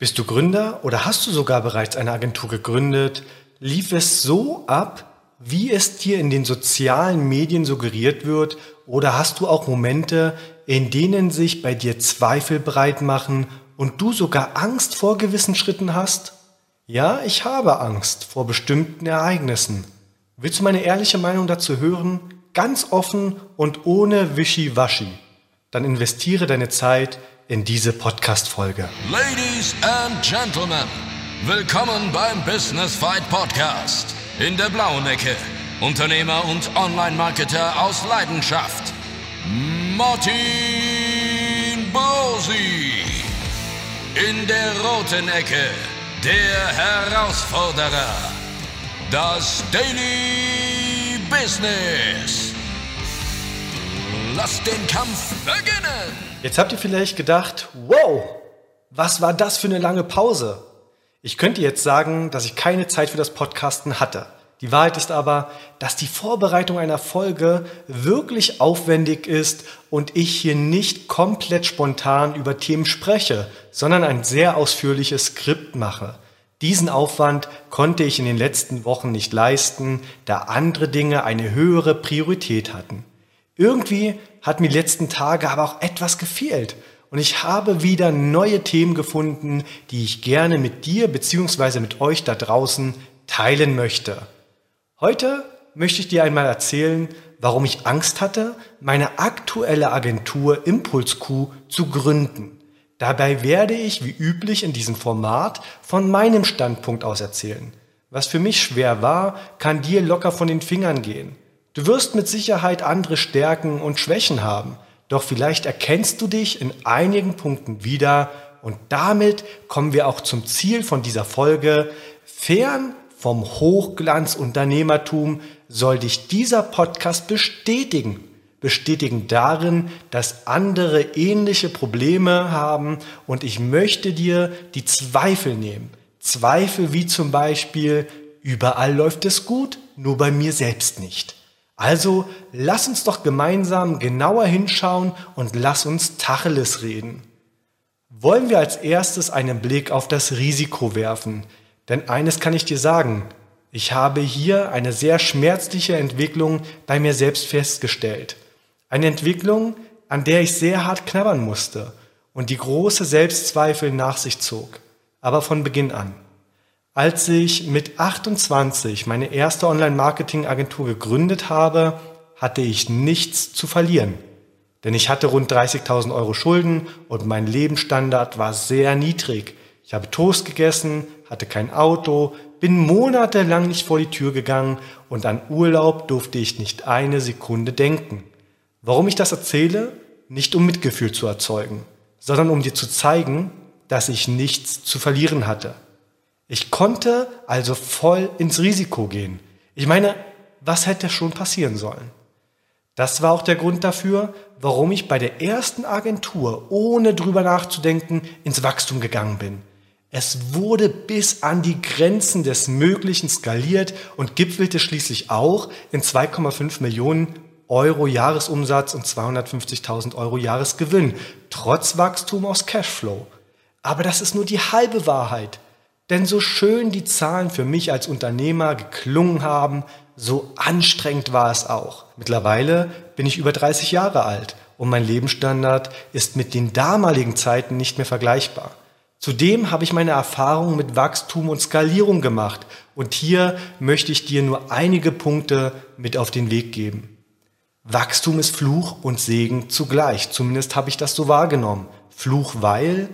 Bist du Gründer oder hast du sogar bereits eine Agentur gegründet? Lief es so ab, wie es dir in den sozialen Medien suggeriert wird? Oder hast du auch Momente, in denen sich bei dir Zweifel breit machen und du sogar Angst vor gewissen Schritten hast? Ja, ich habe Angst vor bestimmten Ereignissen. Willst du meine ehrliche Meinung dazu hören? Ganz offen und ohne Wischiwaschi. Dann investiere deine Zeit in diese Podcast-Folge. Ladies and Gentlemen, willkommen beim Business Fight Podcast. In der blauen Ecke, Unternehmer und Online-Marketer aus Leidenschaft, Martin Bosi. In der roten Ecke, der Herausforderer, das Daily Business. Lass den Kampf beginnen! Jetzt habt ihr vielleicht gedacht, wow, was war das für eine lange Pause? Ich könnte jetzt sagen, dass ich keine Zeit für das Podcasten hatte. Die Wahrheit ist aber, dass die Vorbereitung einer Folge wirklich aufwendig ist und ich hier nicht komplett spontan über Themen spreche, sondern ein sehr ausführliches Skript mache. Diesen Aufwand konnte ich in den letzten Wochen nicht leisten, da andere Dinge eine höhere Priorität hatten. Irgendwie hat mir die letzten Tage aber auch etwas gefehlt. Und ich habe wieder neue Themen gefunden, die ich gerne mit dir bzw. mit euch da draußen teilen möchte. Heute möchte ich dir einmal erzählen, warum ich Angst hatte, meine aktuelle Agentur ImpulsQ zu gründen. Dabei werde ich, wie üblich in diesem Format, von meinem Standpunkt aus erzählen. Was für mich schwer war, kann dir locker von den Fingern gehen. Du wirst mit Sicherheit andere Stärken und Schwächen haben, doch vielleicht erkennst du dich in einigen Punkten wieder und damit kommen wir auch zum Ziel von dieser Folge. Fern vom Hochglanzunternehmertum soll dich dieser Podcast bestätigen. Bestätigen darin, dass andere ähnliche Probleme haben und ich möchte dir die Zweifel nehmen. Zweifel wie zum Beispiel, überall läuft es gut, nur bei mir selbst nicht. Also lass uns doch gemeinsam genauer hinschauen und lass uns Tacheles reden. Wollen wir als erstes einen Blick auf das Risiko werfen? Denn eines kann ich dir sagen, ich habe hier eine sehr schmerzliche Entwicklung bei mir selbst festgestellt. Eine Entwicklung, an der ich sehr hart knabbern musste und die große Selbstzweifel nach sich zog, aber von Beginn an. Als ich mit 28 meine erste Online-Marketing-Agentur gegründet habe, hatte ich nichts zu verlieren. Denn ich hatte rund 30.000 Euro Schulden und mein Lebensstandard war sehr niedrig. Ich habe Toast gegessen, hatte kein Auto, bin monatelang nicht vor die Tür gegangen und an Urlaub durfte ich nicht eine Sekunde denken. Warum ich das erzähle? Nicht um Mitgefühl zu erzeugen, sondern um dir zu zeigen, dass ich nichts zu verlieren hatte. Ich konnte also voll ins Risiko gehen. Ich meine, was hätte schon passieren sollen? Das war auch der Grund dafür, warum ich bei der ersten Agentur, ohne drüber nachzudenken, ins Wachstum gegangen bin. Es wurde bis an die Grenzen des Möglichen skaliert und gipfelte schließlich auch in 2,5 Millionen Euro Jahresumsatz und 250.000 Euro Jahresgewinn, trotz Wachstum aus Cashflow. Aber das ist nur die halbe Wahrheit. Denn so schön die Zahlen für mich als Unternehmer geklungen haben, so anstrengend war es auch. Mittlerweile bin ich über 30 Jahre alt und mein Lebensstandard ist mit den damaligen Zeiten nicht mehr vergleichbar. Zudem habe ich meine Erfahrungen mit Wachstum und Skalierung gemacht und hier möchte ich dir nur einige Punkte mit auf den Weg geben. Wachstum ist Fluch und Segen zugleich, zumindest habe ich das so wahrgenommen. Fluch, weil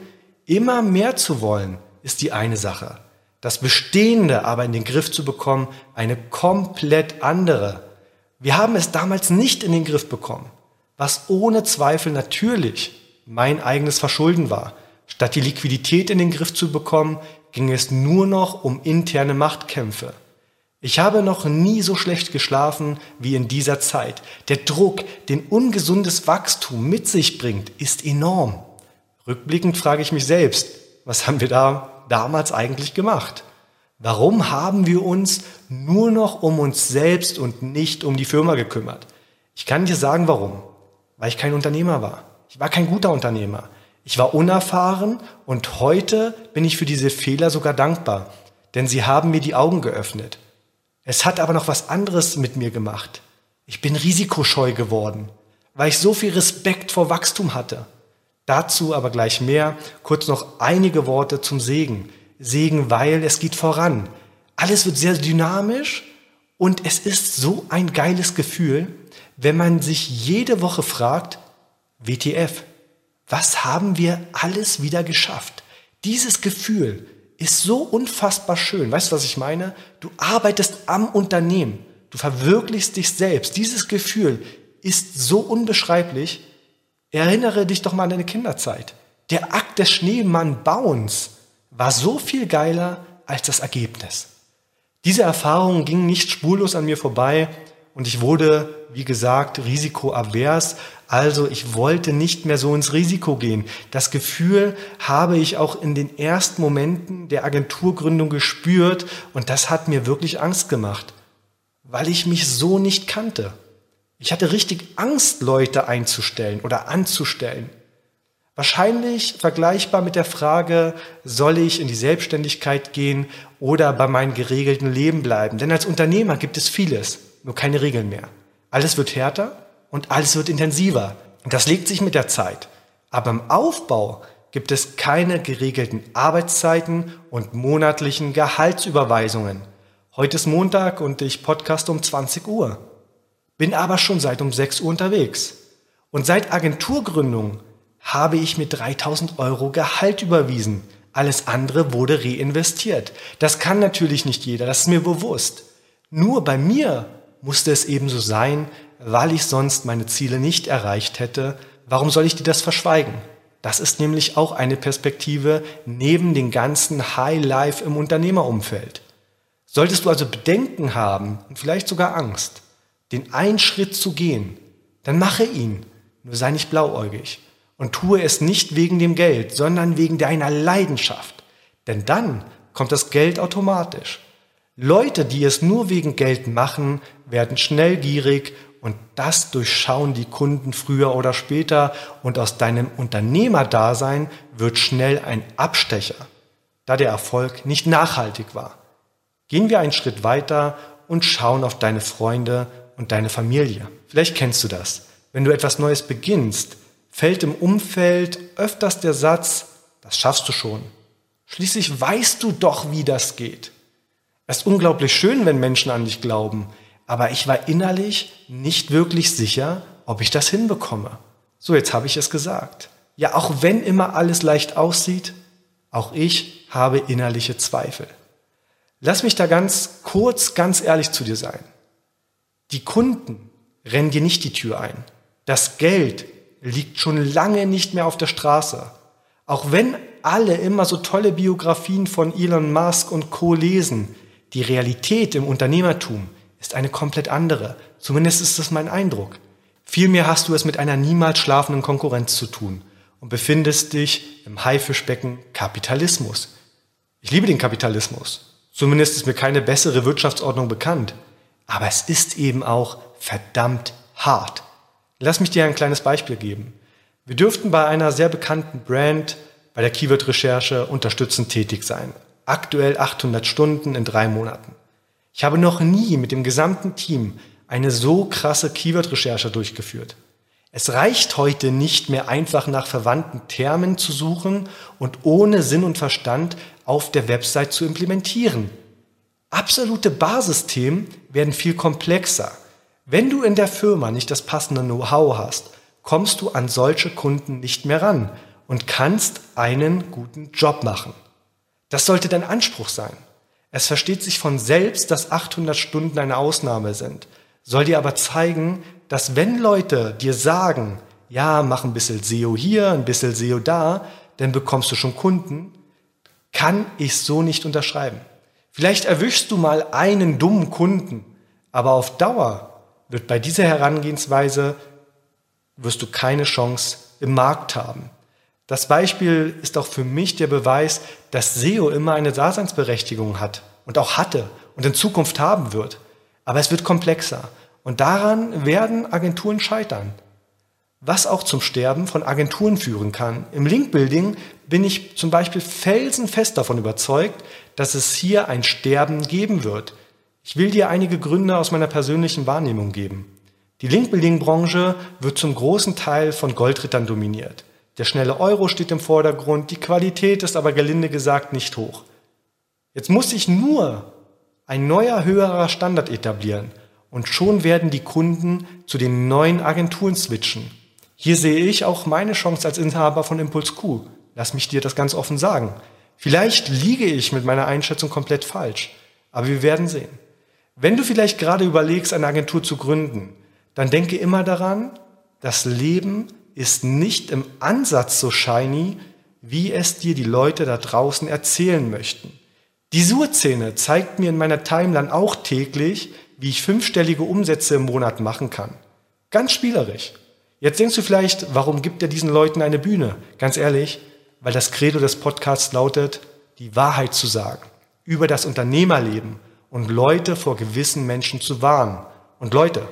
immer mehr zu wollen, ist die eine Sache. Das Bestehende aber in den Griff zu bekommen, eine komplett andere. Wir haben es damals nicht in den Griff bekommen, was ohne Zweifel natürlich mein eigenes Verschulden war. Statt die Liquidität in den Griff zu bekommen, ging es nur noch um interne Machtkämpfe. Ich habe noch nie so schlecht geschlafen wie in dieser Zeit. Der Druck, den ungesundes Wachstum mit sich bringt, ist enorm. Rückblickend frage ich mich selbst, was haben wir da damals eigentlich gemacht? Warum haben wir uns nur noch um uns selbst und nicht um die Firma gekümmert? Ich kann dir sagen, warum. Weil ich kein Unternehmer war. Ich war kein guter Unternehmer. Ich war unerfahren und heute bin ich für diese Fehler sogar dankbar, denn sie haben mir die Augen geöffnet. Es hat aber noch was anderes mit mir gemacht. Ich bin risikoscheu geworden, weil ich so viel Respekt vor Wachstum hatte. Dazu aber gleich mehr, kurz noch einige Worte zum Segen. Segen, weil es geht voran. Alles wird sehr dynamisch und es ist so ein geiles Gefühl, wenn man sich jede Woche fragt, WTF, was haben wir alles wieder geschafft? Dieses Gefühl ist so unfassbar schön. Weißt du, was ich meine? Du arbeitest am Unternehmen. Du verwirklichst dich selbst. Dieses Gefühl ist so unbeschreiblich. Erinnere dich doch mal an deine Kinderzeit. Der Akt des Schneemannbauens war so viel geiler als das Ergebnis. Diese Erfahrung ging nicht spurlos an mir vorbei und ich wurde, wie gesagt, risikoavers. Also ich wollte nicht mehr so ins Risiko gehen. Das Gefühl habe ich auch in den ersten Momenten der Agenturgründung gespürt und das hat mir wirklich Angst gemacht, weil ich mich so nicht kannte. Ich hatte richtig Angst, Leute einzustellen oder anzustellen. Wahrscheinlich vergleichbar mit der Frage, soll ich in die Selbstständigkeit gehen oder bei meinem geregelten Leben bleiben? Denn als Unternehmer gibt es vieles nur keine Regeln mehr. Alles wird härter und alles wird intensiver. Und das legt sich mit der Zeit. Aber im Aufbau gibt es keine geregelten Arbeitszeiten und monatlichen Gehaltsüberweisungen. Heute ist Montag und ich podcast um 20 Uhr. Bin aber schon seit um 6 Uhr unterwegs. Und seit Agenturgründung habe ich mir 3000 Euro Gehalt überwiesen. Alles andere wurde reinvestiert. Das kann natürlich nicht jeder, das ist mir bewusst. Nur bei mir musste es ebenso sein, weil ich sonst meine Ziele nicht erreicht hätte. Warum soll ich dir das verschweigen? Das ist nämlich auch eine Perspektive neben den ganzen High Life im Unternehmerumfeld. Solltest du also Bedenken haben und vielleicht sogar Angst, den einen Schritt zu gehen, dann mache ihn, nur sei nicht blauäugig und tue es nicht wegen dem Geld, sondern wegen deiner Leidenschaft. Denn dann kommt das Geld automatisch. Leute, die es nur wegen Geld machen, werden schnell gierig und das durchschauen die Kunden früher oder später und aus deinem Unternehmerdasein wird schnell ein Abstecher, da der Erfolg nicht nachhaltig war. Gehen wir einen Schritt weiter und schauen auf deine Freunde und deine Familie. Vielleicht kennst du das. Wenn du etwas Neues beginnst, fällt im Umfeld öfters der Satz, das schaffst du schon. Schließlich weißt du doch, wie das geht. Es ist unglaublich schön, wenn Menschen an dich glauben, aber ich war innerlich nicht wirklich sicher, ob ich das hinbekomme. So, jetzt habe ich es gesagt. Ja, auch wenn immer alles leicht aussieht, auch ich habe innerliche Zweifel. Lass mich da ganz kurz, ganz ehrlich zu dir sein. Die Kunden rennen dir nicht die Tür ein. Das Geld liegt schon lange nicht mehr auf der Straße. Auch wenn alle immer so tolle Biografien von Elon Musk und Co lesen, die Realität im Unternehmertum ist eine komplett andere. Zumindest ist das mein Eindruck. Vielmehr hast du es mit einer niemals schlafenden Konkurrenz zu tun und befindest dich im Haifischbecken Kapitalismus. Ich liebe den Kapitalismus. Zumindest ist mir keine bessere Wirtschaftsordnung bekannt. Aber es ist eben auch verdammt hart. Lass mich dir ein kleines Beispiel geben. Wir dürften bei einer sehr bekannten Brand bei der Keyword-Recherche unterstützend tätig sein aktuell 800 Stunden in drei Monaten. Ich habe noch nie mit dem gesamten Team eine so krasse Keyword-Recherche durchgeführt. Es reicht heute nicht mehr einfach nach verwandten Termen zu suchen und ohne Sinn und Verstand auf der Website zu implementieren. Absolute Basisthemen werden viel komplexer. Wenn du in der Firma nicht das passende Know-how hast, kommst du an solche Kunden nicht mehr ran und kannst einen guten Job machen. Das sollte dein Anspruch sein. Es versteht sich von selbst, dass 800 Stunden eine Ausnahme sind, soll dir aber zeigen, dass wenn Leute dir sagen, ja, mach ein bisschen SEO hier, ein bisschen SEO da, dann bekommst du schon Kunden, kann ich so nicht unterschreiben. Vielleicht erwischst du mal einen dummen Kunden, aber auf Dauer wird bei dieser Herangehensweise wirst du keine Chance im Markt haben. Das Beispiel ist auch für mich der Beweis, dass SEO immer eine Daseinsberechtigung hat und auch hatte und in Zukunft haben wird. Aber es wird komplexer und daran werden Agenturen scheitern. was auch zum Sterben von Agenturen führen kann. Im Linkbuilding bin ich zum Beispiel felsenfest davon überzeugt, dass es hier ein Sterben geben wird. Ich will dir einige Gründe aus meiner persönlichen Wahrnehmung geben. Die Linkbuilding-Branche wird zum großen Teil von Goldrittern dominiert. Der schnelle Euro steht im Vordergrund, die Qualität ist aber gelinde gesagt nicht hoch. Jetzt muss sich nur ein neuer höherer Standard etablieren und schon werden die Kunden zu den neuen Agenturen switchen. Hier sehe ich auch meine Chance als Inhaber von Impuls Q. Lass mich dir das ganz offen sagen. Vielleicht liege ich mit meiner Einschätzung komplett falsch, aber wir werden sehen. Wenn du vielleicht gerade überlegst, eine Agentur zu gründen, dann denke immer daran, das Leben ist nicht im Ansatz so shiny, wie es dir die Leute da draußen erzählen möchten. Die Surszene zeigt mir in meiner Timeline auch täglich, wie ich fünfstellige Umsätze im Monat machen kann. Ganz spielerisch. Jetzt denkst du vielleicht, warum gibt er diesen Leuten eine Bühne? Ganz ehrlich, weil das Credo des Podcasts lautet, die Wahrheit zu sagen, über das Unternehmerleben und Leute vor gewissen Menschen zu warnen. Und Leute,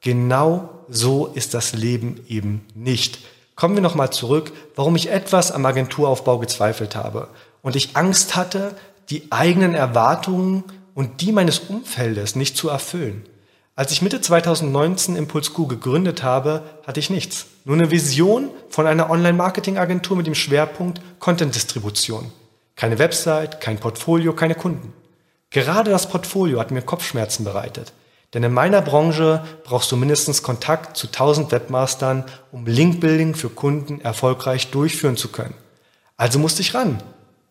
Genau so ist das Leben eben nicht. Kommen wir nochmal zurück, warum ich etwas am Agenturaufbau gezweifelt habe und ich Angst hatte, die eigenen Erwartungen und die meines Umfeldes nicht zu erfüllen. Als ich Mitte 2019 Impuls Q gegründet habe, hatte ich nichts. Nur eine Vision von einer Online-Marketing-Agentur mit dem Schwerpunkt Content-Distribution. Keine Website, kein Portfolio, keine Kunden. Gerade das Portfolio hat mir Kopfschmerzen bereitet. Denn in meiner Branche brauchst du mindestens Kontakt zu 1000 Webmastern, um Linkbuilding für Kunden erfolgreich durchführen zu können. Also musste ich ran.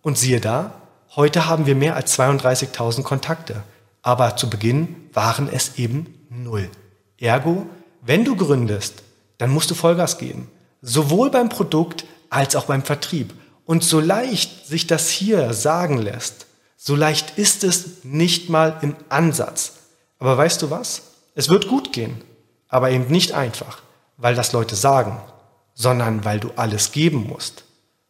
Und siehe da, heute haben wir mehr als 32.000 Kontakte. Aber zu Beginn waren es eben null. Ergo, wenn du gründest, dann musst du Vollgas geben. Sowohl beim Produkt als auch beim Vertrieb. Und so leicht sich das hier sagen lässt, so leicht ist es nicht mal im Ansatz. Aber weißt du was? Es wird gut gehen, aber eben nicht einfach, weil das Leute sagen, sondern weil du alles geben musst.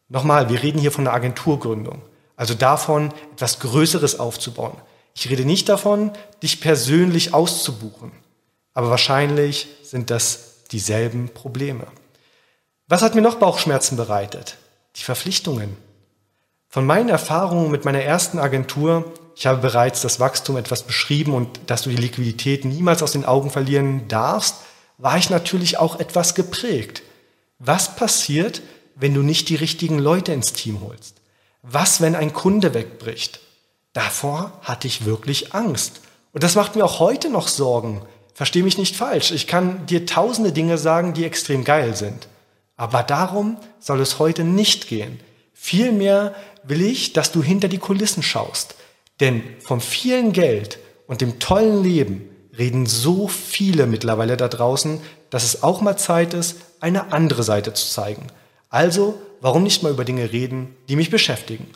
Nochmal, wir reden hier von einer Agenturgründung, also davon, etwas Größeres aufzubauen. Ich rede nicht davon, dich persönlich auszubuchen, aber wahrscheinlich sind das dieselben Probleme. Was hat mir noch Bauchschmerzen bereitet? Die Verpflichtungen. Von meinen Erfahrungen mit meiner ersten Agentur ich habe bereits das Wachstum etwas beschrieben und dass du die Liquidität niemals aus den Augen verlieren darfst, war ich natürlich auch etwas geprägt. Was passiert, wenn du nicht die richtigen Leute ins Team holst? Was, wenn ein Kunde wegbricht? Davor hatte ich wirklich Angst. Und das macht mir auch heute noch Sorgen. Versteh mich nicht falsch. Ich kann dir tausende Dinge sagen, die extrem geil sind. Aber darum soll es heute nicht gehen. Vielmehr will ich, dass du hinter die Kulissen schaust. Denn vom vielen Geld und dem tollen Leben reden so viele mittlerweile da draußen, dass es auch mal Zeit ist, eine andere Seite zu zeigen. Also, warum nicht mal über Dinge reden, die mich beschäftigen?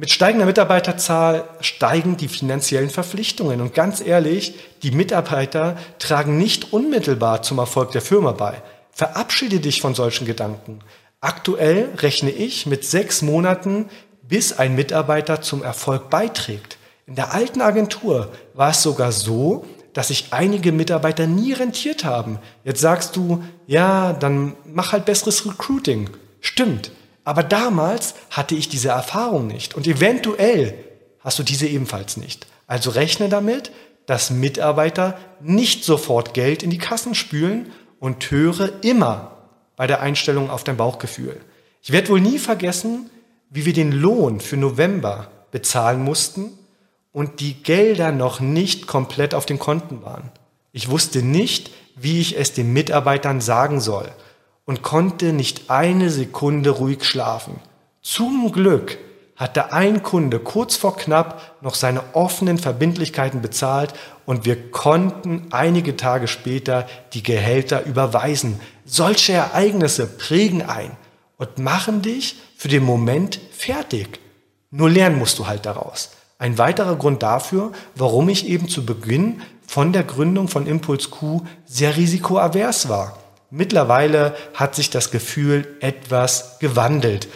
Mit steigender Mitarbeiterzahl steigen die finanziellen Verpflichtungen. Und ganz ehrlich, die Mitarbeiter tragen nicht unmittelbar zum Erfolg der Firma bei. Verabschiede dich von solchen Gedanken. Aktuell rechne ich mit sechs Monaten bis ein Mitarbeiter zum Erfolg beiträgt. In der alten Agentur war es sogar so, dass sich einige Mitarbeiter nie rentiert haben. Jetzt sagst du, ja, dann mach halt besseres Recruiting. Stimmt. Aber damals hatte ich diese Erfahrung nicht. Und eventuell hast du diese ebenfalls nicht. Also rechne damit, dass Mitarbeiter nicht sofort Geld in die Kassen spülen und höre immer bei der Einstellung auf dein Bauchgefühl. Ich werde wohl nie vergessen, wie wir den Lohn für November bezahlen mussten und die Gelder noch nicht komplett auf den Konten waren. Ich wusste nicht, wie ich es den Mitarbeitern sagen soll und konnte nicht eine Sekunde ruhig schlafen. Zum Glück hatte ein Kunde kurz vor knapp noch seine offenen Verbindlichkeiten bezahlt und wir konnten einige Tage später die Gehälter überweisen. Solche Ereignisse prägen ein und machen dich für den Moment fertig. Nur lernen musst du halt daraus. Ein weiterer Grund dafür, warum ich eben zu Beginn von der Gründung von Impuls Q sehr risikoavers war. Mittlerweile hat sich das Gefühl etwas gewandelt.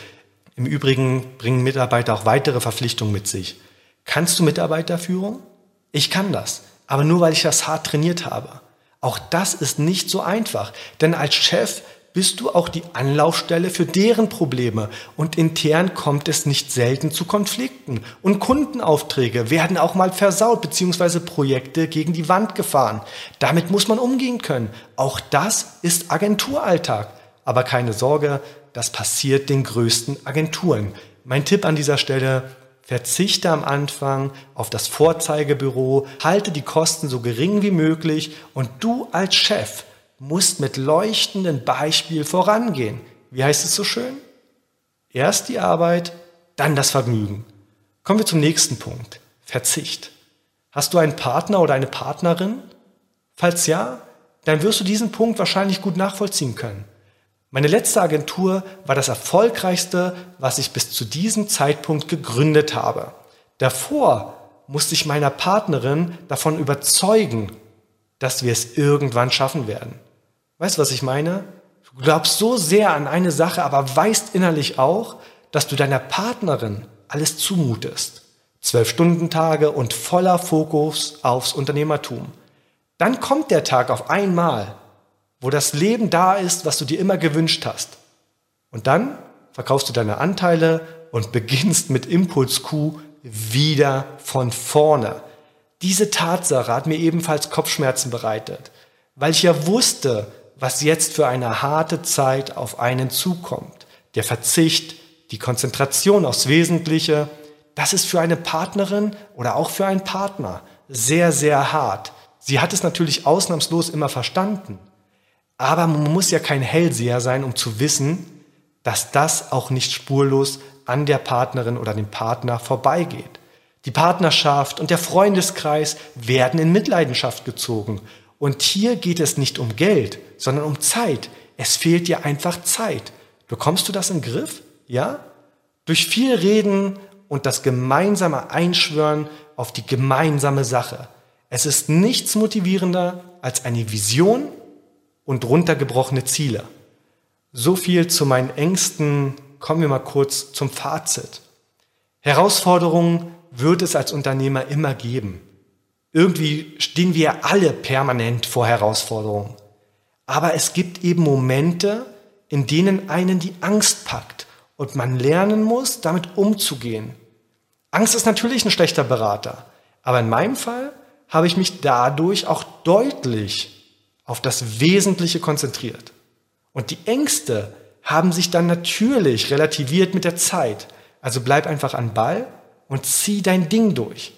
Im Übrigen bringen Mitarbeiter auch weitere Verpflichtungen mit sich. Kannst du Mitarbeiterführung? Ich kann das, aber nur weil ich das hart trainiert habe. Auch das ist nicht so einfach, denn als Chef bist du auch die Anlaufstelle für deren Probleme und intern kommt es nicht selten zu Konflikten und Kundenaufträge werden auch mal versaut bzw. Projekte gegen die Wand gefahren. Damit muss man umgehen können. Auch das ist Agenturalltag. Aber keine Sorge, das passiert den größten Agenturen. Mein Tipp an dieser Stelle, verzichte am Anfang auf das Vorzeigebüro, halte die Kosten so gering wie möglich und du als Chef musst mit leuchtendem Beispiel vorangehen. Wie heißt es so schön? Erst die Arbeit, dann das Vergnügen. Kommen wir zum nächsten Punkt. Verzicht. Hast du einen Partner oder eine Partnerin? Falls ja, dann wirst du diesen Punkt wahrscheinlich gut nachvollziehen können. Meine letzte Agentur war das erfolgreichste, was ich bis zu diesem Zeitpunkt gegründet habe. Davor musste ich meiner Partnerin davon überzeugen, dass wir es irgendwann schaffen werden. Weißt du, was ich meine? Du glaubst so sehr an eine Sache, aber weißt innerlich auch, dass du deiner Partnerin alles zumutest. Zwölf Stunden Tage und voller Fokus aufs Unternehmertum. Dann kommt der Tag auf einmal wo das Leben da ist, was du dir immer gewünscht hast. Und dann verkaufst du deine Anteile und beginnst mit Impuls Q wieder von vorne. Diese Tatsache hat mir ebenfalls Kopfschmerzen bereitet, weil ich ja wusste, was jetzt für eine harte Zeit auf einen zukommt. Der Verzicht, die Konzentration aufs Wesentliche, das ist für eine Partnerin oder auch für einen Partner sehr, sehr hart. Sie hat es natürlich ausnahmslos immer verstanden. Aber man muss ja kein Hellseher sein, um zu wissen, dass das auch nicht spurlos an der Partnerin oder dem Partner vorbeigeht. Die Partnerschaft und der Freundeskreis werden in Mitleidenschaft gezogen. Und hier geht es nicht um Geld, sondern um Zeit. Es fehlt dir einfach Zeit. Bekommst du das im Griff? Ja? Durch viel Reden und das gemeinsame Einschwören auf die gemeinsame Sache. Es ist nichts motivierender als eine Vision und runtergebrochene Ziele. So viel zu meinen Ängsten. Kommen wir mal kurz zum Fazit. Herausforderungen wird es als Unternehmer immer geben. Irgendwie stehen wir alle permanent vor Herausforderungen. Aber es gibt eben Momente, in denen einen die Angst packt und man lernen muss, damit umzugehen. Angst ist natürlich ein schlechter Berater, aber in meinem Fall habe ich mich dadurch auch deutlich auf das Wesentliche konzentriert. Und die Ängste haben sich dann natürlich relativiert mit der Zeit. Also bleib einfach an Ball und zieh dein Ding durch.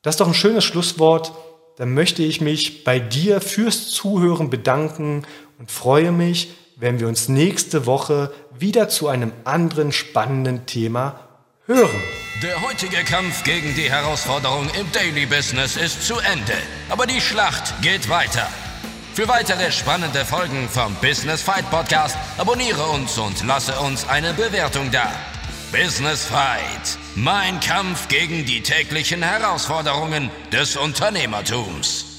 Das ist doch ein schönes Schlusswort. Dann möchte ich mich bei dir fürs Zuhören bedanken und freue mich, wenn wir uns nächste Woche wieder zu einem anderen spannenden Thema hören. Der heutige Kampf gegen die Herausforderung im Daily Business ist zu Ende. Aber die Schlacht geht weiter. Für weitere spannende Folgen vom Business Fight Podcast abonniere uns und lasse uns eine Bewertung da. Business Fight. Mein Kampf gegen die täglichen Herausforderungen des Unternehmertums.